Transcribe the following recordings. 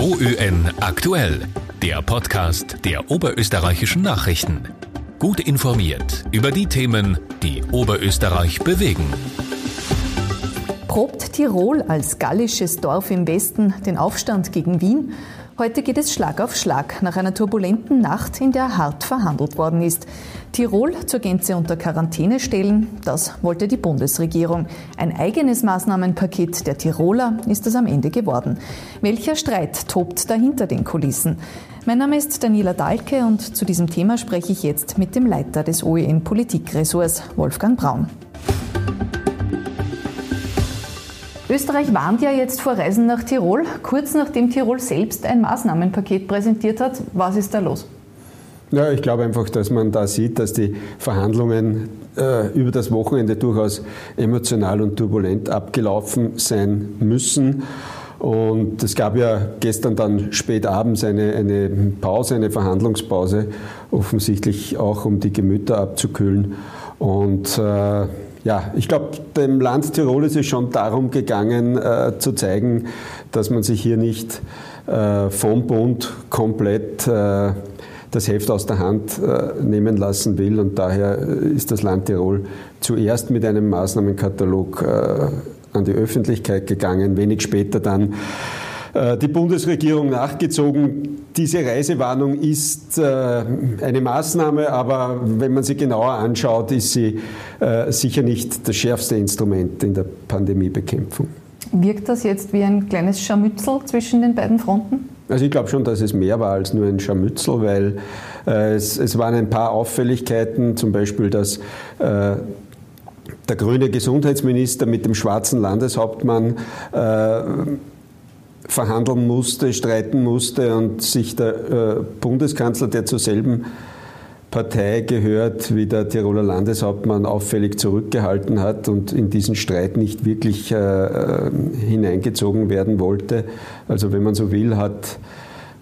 OÖN aktuell, der Podcast der oberösterreichischen Nachrichten. Gut informiert über die Themen, die Oberösterreich bewegen. Probt Tirol als gallisches Dorf im Westen den Aufstand gegen Wien? Heute geht es Schlag auf Schlag nach einer turbulenten Nacht, in der hart verhandelt worden ist. Tirol zur Gänze unter Quarantäne stellen, das wollte die Bundesregierung. Ein eigenes Maßnahmenpaket der Tiroler ist es am Ende geworden. Welcher Streit tobt dahinter den Kulissen? Mein Name ist Daniela Dahlke und zu diesem Thema spreche ich jetzt mit dem Leiter des OEN Politikressorts, Wolfgang Braun. Österreich warnt ja jetzt vor Reisen nach Tirol, kurz nachdem Tirol selbst ein Maßnahmenpaket präsentiert hat. Was ist da los? Ja, ich glaube einfach, dass man da sieht, dass die Verhandlungen äh, über das Wochenende durchaus emotional und turbulent abgelaufen sein müssen. Und es gab ja gestern dann spät abends eine, eine Pause, eine Verhandlungspause, offensichtlich auch um die Gemüter abzukühlen. Und äh, ja, ich glaube, dem Land Tirol ist es schon darum gegangen, äh, zu zeigen, dass man sich hier nicht äh, vom Bund komplett äh, das Heft aus der Hand äh, nehmen lassen will. Und daher äh, ist das Land Tirol zuerst mit einem Maßnahmenkatalog äh, an die Öffentlichkeit gegangen, wenig später dann die Bundesregierung nachgezogen. Diese Reisewarnung ist eine Maßnahme, aber wenn man sie genauer anschaut, ist sie sicher nicht das schärfste Instrument in der Pandemiebekämpfung. Wirkt das jetzt wie ein kleines Scharmützel zwischen den beiden Fronten? Also ich glaube schon, dass es mehr war als nur ein Scharmützel, weil äh, es, es, waren ein paar Auffälligkeiten, zum Beispiel, dass äh, der grüne Gesundheitsminister mit dem schwarzen Landeshauptmann äh, verhandeln musste, streiten musste und sich der äh, Bundeskanzler, der zur selben Partei gehört, wie der Tiroler Landeshauptmann auffällig zurückgehalten hat und in diesen Streit nicht wirklich äh, äh hineingezogen werden wollte. Also wenn man so will, hat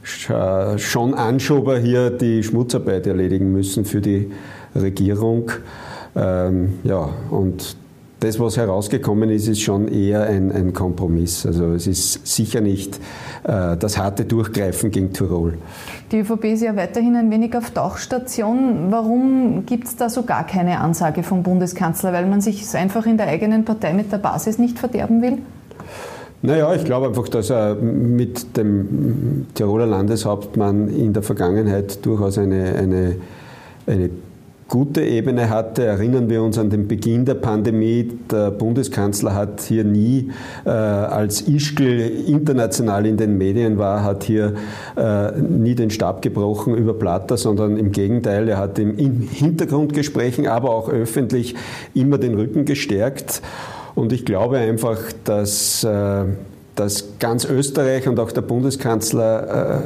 schon Anschober hier die Schmutzarbeit erledigen müssen für die Regierung. Ähm, ja, und das, was herausgekommen ist, ist schon eher ein, ein Kompromiss. Also es ist sicher nicht äh, das harte Durchgreifen gegen Tirol. Die ÖVP ist ja weiterhin ein wenig auf Tauchstation. Warum gibt es da so gar keine Ansage vom Bundeskanzler? Weil man sich einfach in der eigenen Partei mit der Basis nicht verderben will? Naja, ich glaube einfach, dass er mit dem Tiroler Landeshauptmann in der Vergangenheit durchaus eine, eine, eine gute Ebene hatte. Erinnern wir uns an den Beginn der Pandemie. Der Bundeskanzler hat hier nie, äh, als Ischgl international in den Medien war, hat hier äh, nie den Stab gebrochen über Platter, sondern im Gegenteil, er hat im Hintergrundgesprächen, aber auch öffentlich immer den Rücken gestärkt. Und ich glaube einfach, dass äh, dass ganz Österreich und auch der Bundeskanzler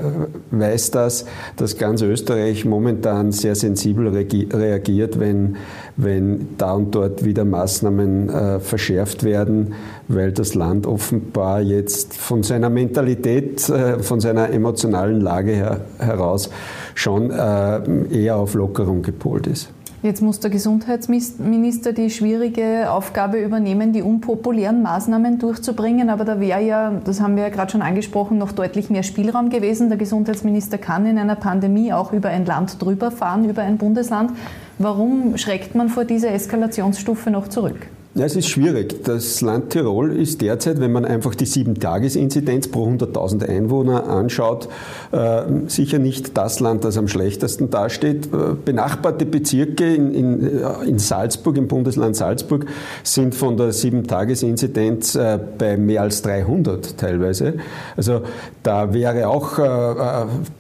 äh, weiß das, dass ganz Österreich momentan sehr sensibel reagiert, wenn, wenn da und dort wieder Maßnahmen äh, verschärft werden, weil das Land offenbar jetzt von seiner Mentalität, äh, von seiner emotionalen Lage her, heraus schon äh, eher auf Lockerung gepolt ist. Jetzt muss der Gesundheitsminister die schwierige Aufgabe übernehmen, die unpopulären Maßnahmen durchzubringen. Aber da wäre ja, das haben wir ja gerade schon angesprochen, noch deutlich mehr Spielraum gewesen. Der Gesundheitsminister kann in einer Pandemie auch über ein Land drüber fahren, über ein Bundesland. Warum schreckt man vor dieser Eskalationsstufe noch zurück? Ja, es ist schwierig. Das Land Tirol ist derzeit, wenn man einfach die Sieben-Tages-Inzidenz pro 100.000 Einwohner anschaut, äh, sicher nicht das Land, das am schlechtesten dasteht. Äh, benachbarte Bezirke in, in, äh, in, Salzburg, im Bundesland Salzburg, sind von der Sieben-Tages-Inzidenz bei mehr als 300 teilweise. Also da wäre auch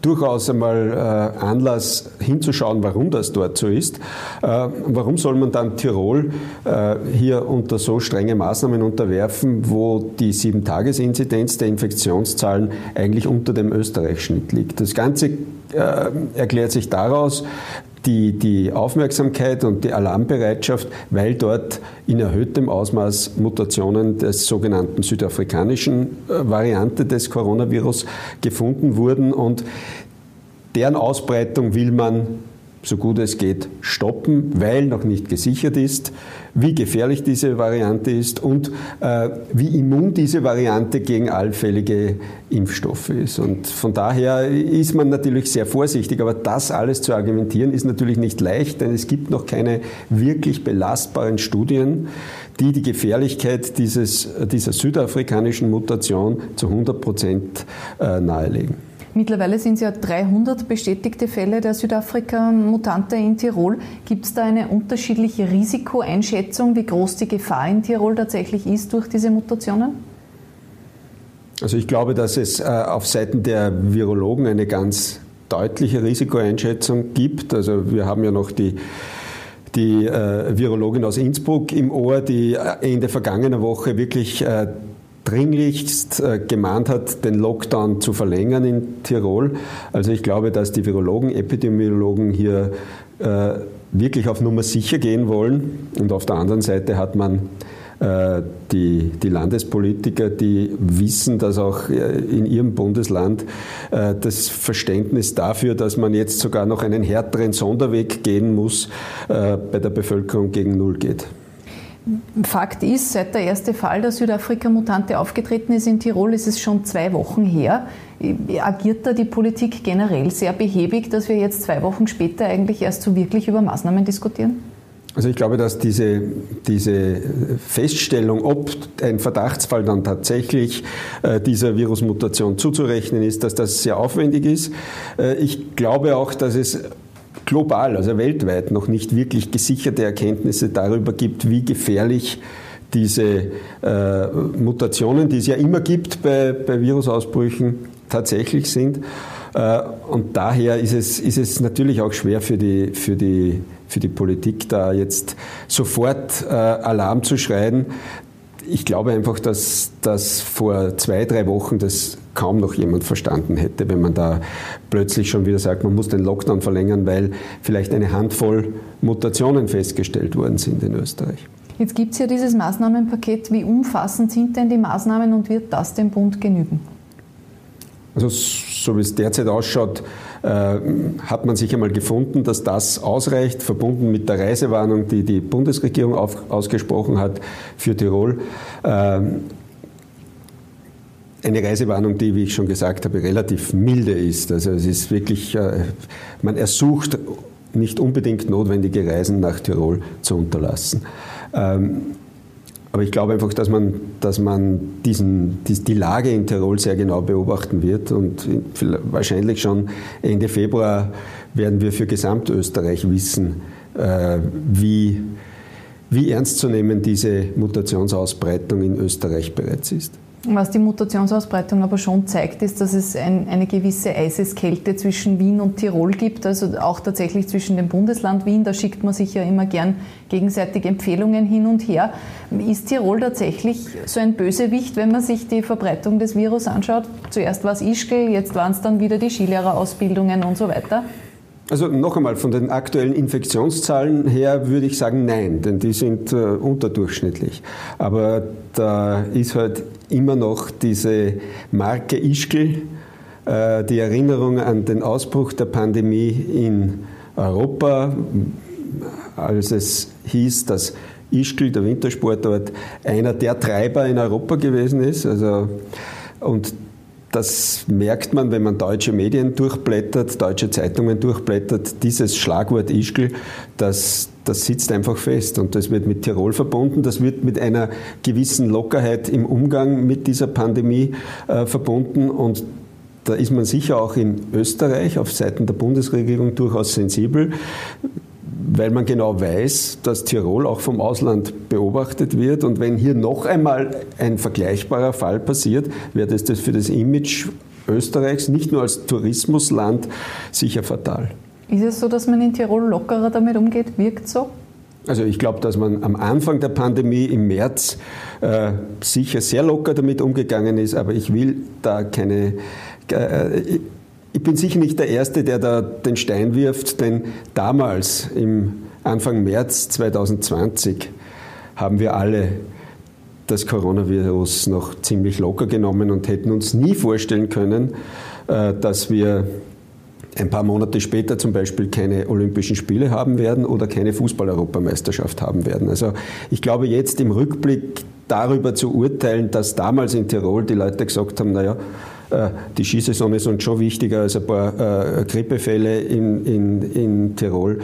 durchaus einmal Anlass hinzuschauen, warum das dort so ist. warum soll man dann Tirol hier unter so strenge Maßnahmen unterwerfen, wo die Sieben-Tages-Inzidenz der Infektionszahlen eigentlich unter dem Österreich-Schnitt liegt. Das Ganze äh, erklärt sich daraus, die, die Aufmerksamkeit und die Alarmbereitschaft, weil dort in erhöhtem Ausmaß Mutationen des sogenannten südafrikanischen äh, Variante des Coronavirus gefunden wurden und deren Ausbreitung will man so gut es geht stoppen, weil noch nicht gesichert ist, wie gefährlich diese Variante ist und äh, wie immun diese Variante gegen allfällige Impfstoffe ist. Und von daher ist man natürlich sehr vorsichtig, aber das alles zu argumentieren ist natürlich nicht leicht, denn es gibt noch keine wirklich belastbaren Studien, die die Gefährlichkeit dieses, dieser südafrikanischen Mutation zu 100 Prozent äh, nahelegen. Mittlerweile sind es ja 300 bestätigte Fälle der Südafrika-Mutante in Tirol. Gibt es da eine unterschiedliche Risikoeinschätzung, wie groß die Gefahr in Tirol tatsächlich ist durch diese Mutationen? Also ich glaube, dass es äh, auf Seiten der Virologen eine ganz deutliche Risikoeinschätzung gibt. Also wir haben ja noch die die äh, Virologin aus Innsbruck im Ohr, die in der vergangenen Woche wirklich äh, dringlichst äh, gemahnt hat, den Lockdown zu verlängern in Tirol. Also ich glaube, dass die Virologen, Epidemiologen hier äh, wirklich auf Nummer sicher gehen wollen. Und auf der anderen Seite hat man äh, die, die Landespolitiker, die wissen, dass auch in ihrem Bundesland das Verständnis dafür, dass man jetzt sogar noch einen härteren Sonderweg gehen muss, bei der Bevölkerung gegen Null geht. Fakt ist, seit der erste Fall der Südafrika-Mutante aufgetreten ist in Tirol, ist es schon zwei Wochen her. Agiert da die Politik generell sehr behäbig, dass wir jetzt zwei Wochen später eigentlich erst so wirklich über Maßnahmen diskutieren? Also ich glaube, dass diese, diese Feststellung, ob ein Verdachtsfall dann tatsächlich äh, dieser Virusmutation zuzurechnen ist, dass das sehr aufwendig ist. Äh, ich glaube auch, dass es global, also weltweit, noch nicht wirklich gesicherte Erkenntnisse darüber gibt, wie gefährlich diese äh, Mutationen, die es ja immer gibt bei, bei Virusausbrüchen, tatsächlich sind. Äh, und daher ist es, ist es natürlich auch schwer für die, für die, für die Politik, da jetzt sofort äh, Alarm zu schreien. Ich glaube einfach, dass, dass vor zwei, drei Wochen das kaum noch jemand verstanden hätte, wenn man da plötzlich schon wieder sagt, man muss den Lockdown verlängern, weil vielleicht eine Handvoll Mutationen festgestellt worden sind in Österreich. Jetzt gibt es ja dieses Maßnahmenpaket. Wie umfassend sind denn die Maßnahmen und wird das dem Bund genügen? Also so wie es derzeit ausschaut, äh, hat man sich einmal gefunden, dass das ausreicht, verbunden mit der Reisewarnung, die die Bundesregierung auf, ausgesprochen hat für Tirol. Äh, eine Reisewarnung, die, wie ich schon gesagt habe, relativ milde ist. Also es ist wirklich, äh, man ersucht nicht unbedingt notwendige Reisen nach Tirol zu unterlassen. Ähm, aber ich glaube einfach, dass man, dass man diesen, die, Lage in Tirol sehr genau beobachten wird und wahrscheinlich schon Ende Februar werden wir für Gesamtösterreich wissen, äh, wie, wie ernst zu nehmen diese Mutationsausbreitung in Österreich bereits ist. Was die Mutationsausbreitung aber schon zeigt, ist, dass es ein, eine gewisse Eiseskälte zwischen Wien und Tirol gibt, also auch tatsächlich zwischen dem Bundesland Wien. Da schickt man sich ja immer gern gegenseitig Empfehlungen hin und her. Ist Tirol tatsächlich so ein Bösewicht, wenn man sich die Verbreitung des Virus anschaut? Zuerst war es Ischgl, jetzt waren es dann wieder die Skilehrerausbildungen und so weiter. Also noch einmal, von den aktuellen Infektionszahlen her würde ich sagen nein, denn die sind äh, unterdurchschnittlich. Aber da ist halt immer noch diese Marke Ischgl, äh, die Erinnerung an den Ausbruch der Pandemie in Europa, als es hieß, dass Ischgl, der Wintersportort, einer der Treiber in Europa gewesen ist. Also, und das merkt man, wenn man deutsche Medien durchblättert, deutsche Zeitungen durchblättert. Dieses Schlagwort Ischgl, das, das sitzt einfach fest und das wird mit Tirol verbunden. Das wird mit einer gewissen Lockerheit im Umgang mit dieser Pandemie äh, verbunden und da ist man sicher auch in Österreich auf Seiten der Bundesregierung durchaus sensibel weil man genau weiß, dass Tirol auch vom Ausland beobachtet wird. Und wenn hier noch einmal ein vergleichbarer Fall passiert, wäre das für das Image Österreichs nicht nur als Tourismusland sicher fatal. Ist es so, dass man in Tirol lockerer damit umgeht? Wirkt so? Also ich glaube, dass man am Anfang der Pandemie im März äh, sicher sehr locker damit umgegangen ist, aber ich will da keine... Äh, ich bin sicher nicht der Erste, der da den Stein wirft, denn damals, im Anfang März 2020, haben wir alle das Coronavirus noch ziemlich locker genommen und hätten uns nie vorstellen können, äh, dass wir ein paar Monate später zum Beispiel keine Olympischen Spiele haben werden oder keine Fußball-Europameisterschaft haben werden. Also ich glaube jetzt im Rückblick darüber zu urteilen, dass damals in Tirol die Leute gesagt haben, naja, die Skisaison ist uns schon wichtiger als ein paar äh, Grippefälle in, in, in Tirol.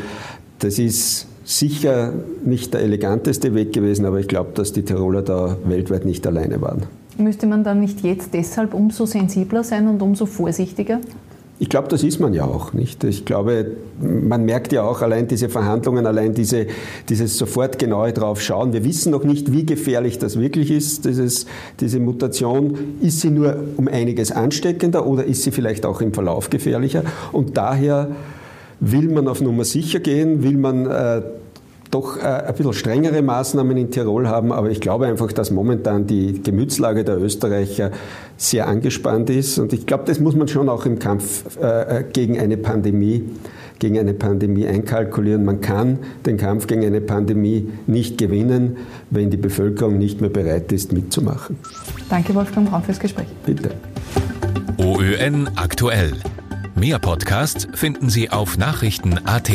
Das ist sicher nicht der eleganteste Weg gewesen, aber ich glaube, dass die Tiroler da weltweit nicht alleine waren. Müsste man dann nicht jetzt deshalb umso sensibler sein und umso vorsichtiger? Ich glaube, das ist man ja auch, nicht? Ich glaube, man merkt ja auch allein diese Verhandlungen, allein diese, dieses sofort genaue drauf schauen. Wir wissen noch nicht, wie gefährlich das wirklich ist, dieses, diese Mutation. Ist sie nur um einiges ansteckender oder ist sie vielleicht auch im Verlauf gefährlicher? Und daher will man auf Nummer sicher gehen, will man äh, doch äh, ein bisschen strengere Maßnahmen in Tirol haben, aber ich glaube einfach, dass momentan die Gemütslage der Österreicher sehr angespannt ist und ich glaube, das muss man schon auch im Kampf äh, gegen eine Pandemie gegen eine Pandemie einkalkulieren. Man kann den Kampf gegen eine Pandemie nicht gewinnen, wenn die Bevölkerung nicht mehr bereit ist, mitzumachen. Danke, Wolfgang Braun, fürs Gespräch. Bitte. OÖN aktuell. Mehr Podcasts finden Sie auf Nachrichten.at.